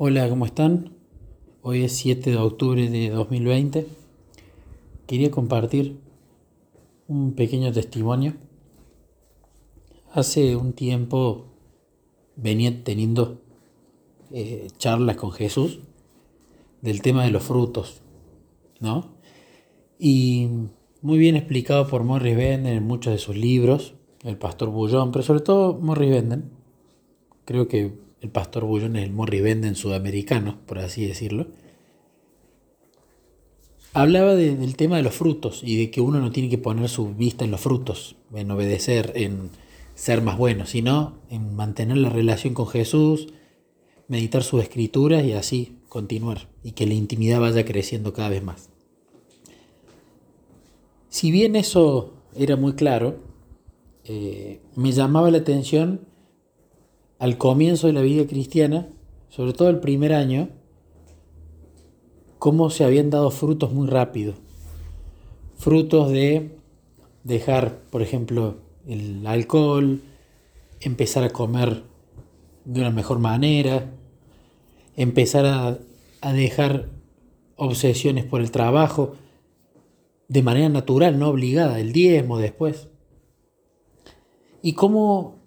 Hola, ¿cómo están? Hoy es 7 de octubre de 2020. Quería compartir un pequeño testimonio. Hace un tiempo venía teniendo eh, charlas con Jesús del tema de los frutos, ¿no? Y muy bien explicado por Morris Benden en muchos de sus libros, el pastor Bullón, pero sobre todo Morris Benden. Creo que el pastor Bullón es el Morri Benden sudamericano, por así decirlo, hablaba del tema de los frutos y de que uno no tiene que poner su vista en los frutos, en obedecer, en ser más bueno, sino en mantener la relación con Jesús, meditar sus escrituras y así continuar y que la intimidad vaya creciendo cada vez más. Si bien eso era muy claro, eh, me llamaba la atención al comienzo de la vida cristiana, sobre todo el primer año, cómo se habían dado frutos muy rápido. Frutos de dejar, por ejemplo, el alcohol, empezar a comer de una mejor manera, empezar a, a dejar obsesiones por el trabajo de manera natural, no obligada, el diezmo después. Y cómo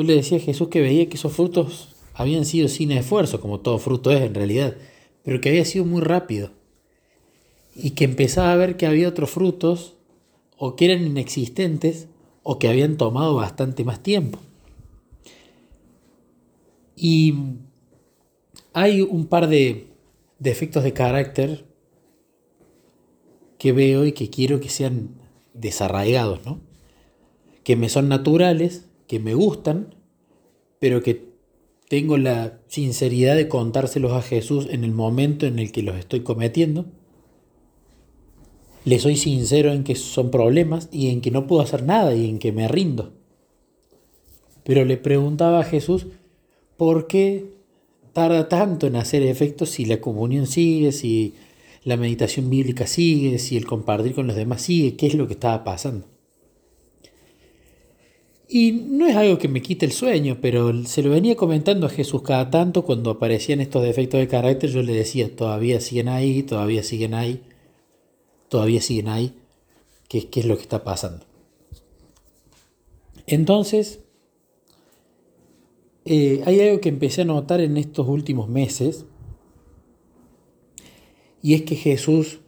yo le decía a Jesús que veía que esos frutos habían sido sin esfuerzo, como todo fruto es en realidad, pero que había sido muy rápido. Y que empezaba a ver que había otros frutos, o que eran inexistentes, o que habían tomado bastante más tiempo. Y hay un par de defectos de carácter que veo y que quiero que sean desarraigados, ¿no? Que me son naturales que me gustan, pero que tengo la sinceridad de contárselos a Jesús en el momento en el que los estoy cometiendo. Le soy sincero en que son problemas y en que no puedo hacer nada y en que me rindo. Pero le preguntaba a Jesús, ¿por qué tarda tanto en hacer efecto si la comunión sigue, si la meditación bíblica sigue, si el compartir con los demás sigue? ¿Qué es lo que estaba pasando? Y no es algo que me quite el sueño, pero se lo venía comentando a Jesús cada tanto cuando aparecían estos defectos de carácter, yo le decía, todavía siguen ahí, todavía siguen ahí, todavía siguen ahí, ¿qué, qué es lo que está pasando? Entonces, eh, hay algo que empecé a notar en estos últimos meses, y es que Jesús,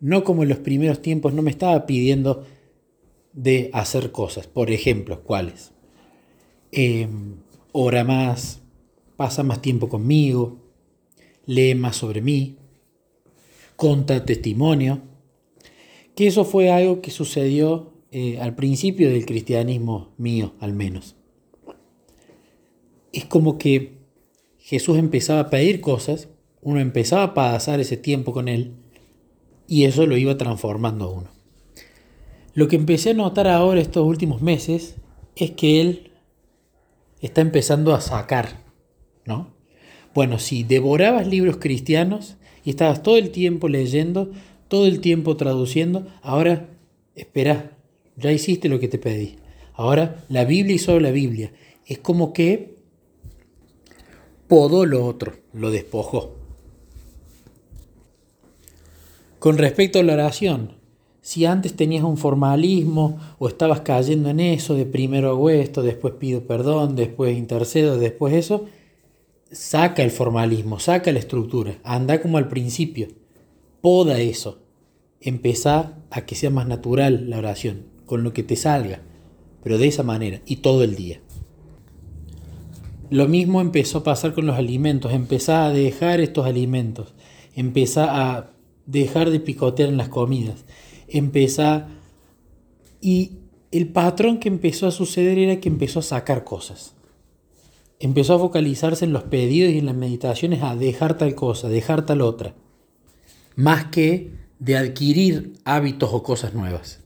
no como en los primeros tiempos, no me estaba pidiendo de hacer cosas. Por ejemplo, ¿cuáles? Em, ora más, pasa más tiempo conmigo, lee más sobre mí, conta testimonio. Que eso fue algo que sucedió eh, al principio del cristianismo mío, al menos. Es como que Jesús empezaba a pedir cosas, uno empezaba a pasar ese tiempo con él y eso lo iba transformando a uno. Lo que empecé a notar ahora estos últimos meses es que él está empezando a sacar, ¿no? Bueno, si devorabas libros cristianos y estabas todo el tiempo leyendo, todo el tiempo traduciendo, ahora espera, ya hiciste lo que te pedí. Ahora la Biblia y solo la Biblia. Es como que podó lo otro, lo despojó. Con respecto a la oración, si antes tenías un formalismo o estabas cayendo en eso, de primero hago esto, después pido perdón, después intercedo, después eso, saca el formalismo, saca la estructura, anda como al principio, poda eso, empezá a que sea más natural la oración, con lo que te salga, pero de esa manera y todo el día. Lo mismo empezó a pasar con los alimentos, empezá a dejar estos alimentos, empezá a dejar de picotear en las comidas, empezó y el patrón que empezó a suceder era que empezó a sacar cosas. Empezó a focalizarse en los pedidos y en las meditaciones a dejar tal cosa, dejar tal otra, más que de adquirir hábitos o cosas nuevas.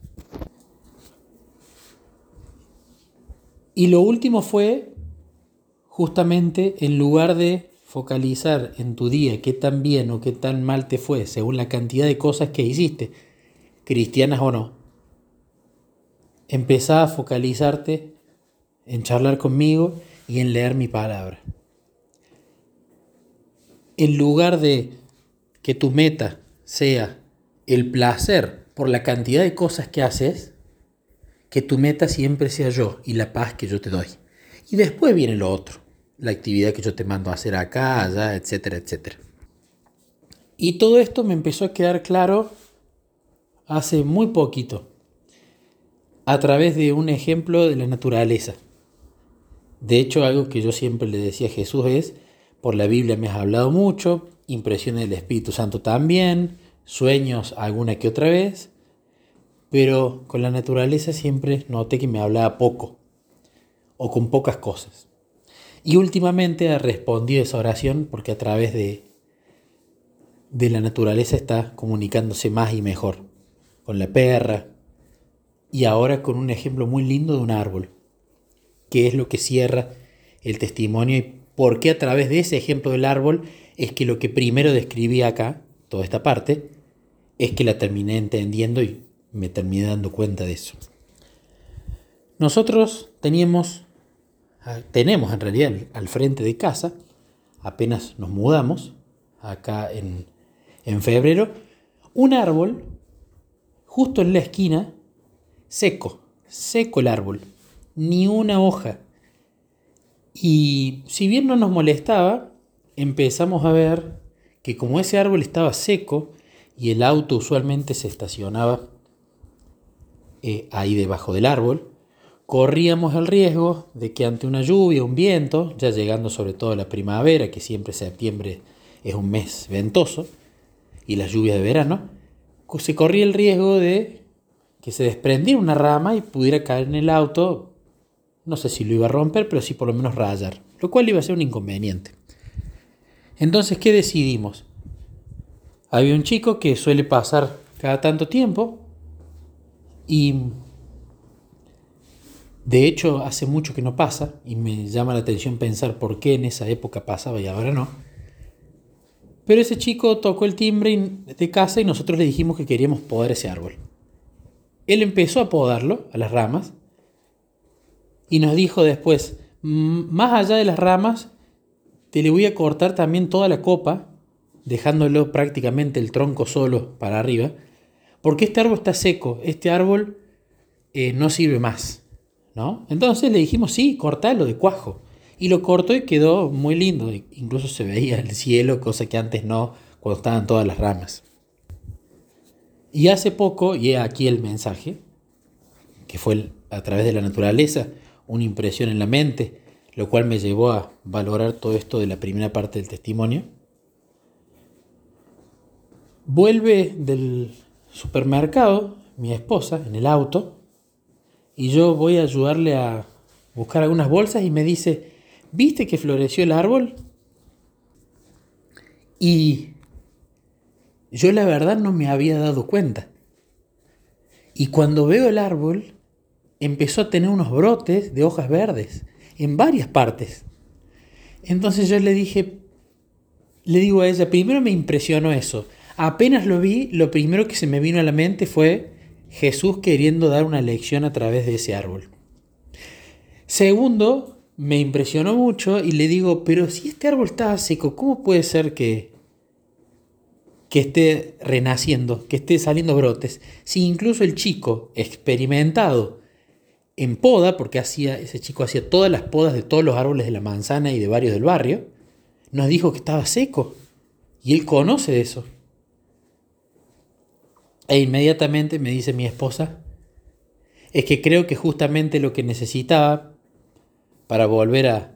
Y lo último fue justamente en lugar de focalizar en tu día qué tan bien o qué tan mal te fue según la cantidad de cosas que hiciste, cristianas o no, empezá a focalizarte en charlar conmigo y en leer mi palabra. en lugar de que tu meta sea el placer por la cantidad de cosas que haces, que tu meta siempre sea yo y la paz que yo te doy. Y después viene lo otro, la actividad que yo te mando a hacer acá, allá, etcétera, etcétera. Y todo esto me empezó a quedar claro hace muy poquito, a través de un ejemplo de la naturaleza. De hecho, algo que yo siempre le decía a Jesús es, por la Biblia me has hablado mucho, impresiones del Espíritu Santo también, sueños alguna que otra vez, pero con la naturaleza siempre noté que me hablaba poco o con pocas cosas. Y últimamente ha respondido esa oración porque a través de, de la naturaleza está comunicándose más y mejor, con la perra, y ahora con un ejemplo muy lindo de un árbol qué es lo que cierra el testimonio y por qué a través de ese ejemplo del árbol es que lo que primero describí acá, toda esta parte, es que la terminé entendiendo y me terminé dando cuenta de eso. Nosotros teníamos, tenemos en realidad al frente de casa, apenas nos mudamos, acá en, en febrero, un árbol justo en la esquina, seco, seco el árbol ni una hoja. Y si bien no nos molestaba, empezamos a ver que como ese árbol estaba seco y el auto usualmente se estacionaba eh, ahí debajo del árbol, corríamos el riesgo de que ante una lluvia, un viento, ya llegando sobre todo la primavera, que siempre septiembre es un mes ventoso, y las lluvias de verano, se corría el riesgo de que se desprendiera una rama y pudiera caer en el auto no sé si lo iba a romper, pero sí por lo menos rayar, lo cual iba a ser un inconveniente. Entonces, ¿qué decidimos? Había un chico que suele pasar cada tanto tiempo y de hecho hace mucho que no pasa y me llama la atención pensar por qué en esa época pasaba y ahora no. Pero ese chico tocó el timbre de casa y nosotros le dijimos que queríamos podar ese árbol. Él empezó a podarlo a las ramas y nos dijo después, más allá de las ramas, te le voy a cortar también toda la copa, dejándolo prácticamente el tronco solo para arriba, porque este árbol está seco, este árbol eh, no sirve más. ¿no? Entonces le dijimos, sí, cortalo de cuajo. Y lo cortó y quedó muy lindo, incluso se veía el cielo, cosa que antes no, cuando estaban todas las ramas. Y hace poco, y aquí el mensaje, que fue a través de la naturaleza, una impresión en la mente, lo cual me llevó a valorar todo esto de la primera parte del testimonio. Vuelve del supermercado mi esposa en el auto y yo voy a ayudarle a buscar algunas bolsas y me dice, ¿viste que floreció el árbol? Y yo la verdad no me había dado cuenta. Y cuando veo el árbol, empezó a tener unos brotes de hojas verdes en varias partes. Entonces yo le dije, le digo a ella, primero me impresionó eso. Apenas lo vi, lo primero que se me vino a la mente fue Jesús queriendo dar una lección a través de ese árbol. Segundo, me impresionó mucho y le digo, pero si este árbol está seco, ¿cómo puede ser que, que esté renaciendo, que esté saliendo brotes? Si incluso el chico experimentado en poda, porque hacía, ese chico hacía todas las podas de todos los árboles de la manzana y de varios del barrio, nos dijo que estaba seco. Y él conoce de eso. E inmediatamente me dice mi esposa, es que creo que justamente lo que necesitaba para volver a,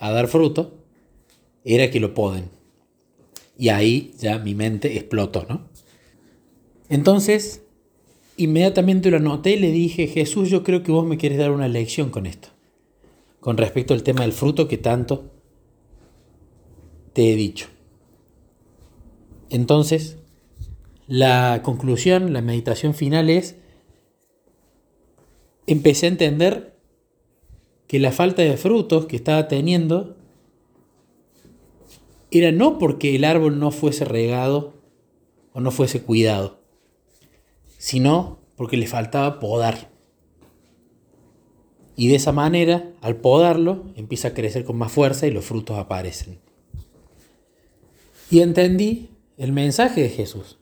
dar fruto era que lo poden. Y ahí ya mi mente explotó, ¿no? Entonces, Inmediatamente lo anoté y le dije, Jesús, yo creo que vos me quieres dar una lección con esto, con respecto al tema del fruto que tanto te he dicho. Entonces, la conclusión, la meditación final es, empecé a entender que la falta de frutos que estaba teniendo era no porque el árbol no fuese regado o no fuese cuidado, sino porque le faltaba podar. Y de esa manera, al podarlo, empieza a crecer con más fuerza y los frutos aparecen. Y entendí el mensaje de Jesús.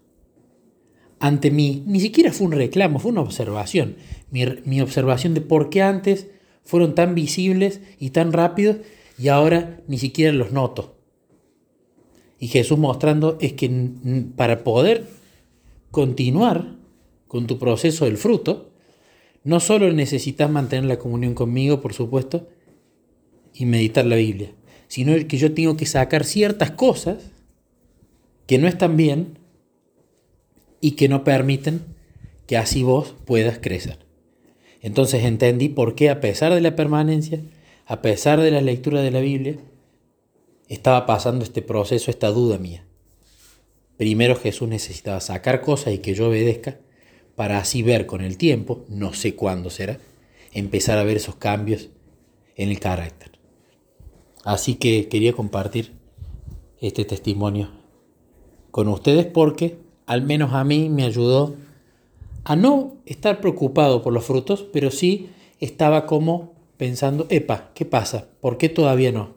Ante mí, ni siquiera fue un reclamo, fue una observación. Mi, mi observación de por qué antes fueron tan visibles y tan rápidos y ahora ni siquiera los noto. Y Jesús mostrando es que para poder continuar con tu proceso del fruto, no solo necesitas mantener la comunión conmigo, por supuesto, y meditar la Biblia, sino que yo tengo que sacar ciertas cosas que no están bien y que no permiten que así vos puedas crecer. Entonces entendí por qué a pesar de la permanencia, a pesar de la lectura de la Biblia, estaba pasando este proceso, esta duda mía. Primero Jesús necesitaba sacar cosas y que yo obedezca para así ver con el tiempo, no sé cuándo será, empezar a ver esos cambios en el carácter. Así que quería compartir este testimonio con ustedes porque al menos a mí me ayudó a no estar preocupado por los frutos, pero sí estaba como pensando, epa, ¿qué pasa? ¿Por qué todavía no?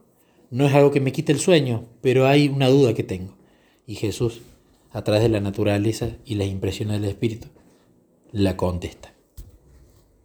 No es algo que me quite el sueño, pero hay una duda que tengo. Y Jesús, a través de la naturaleza y las impresiones del Espíritu, la contesta.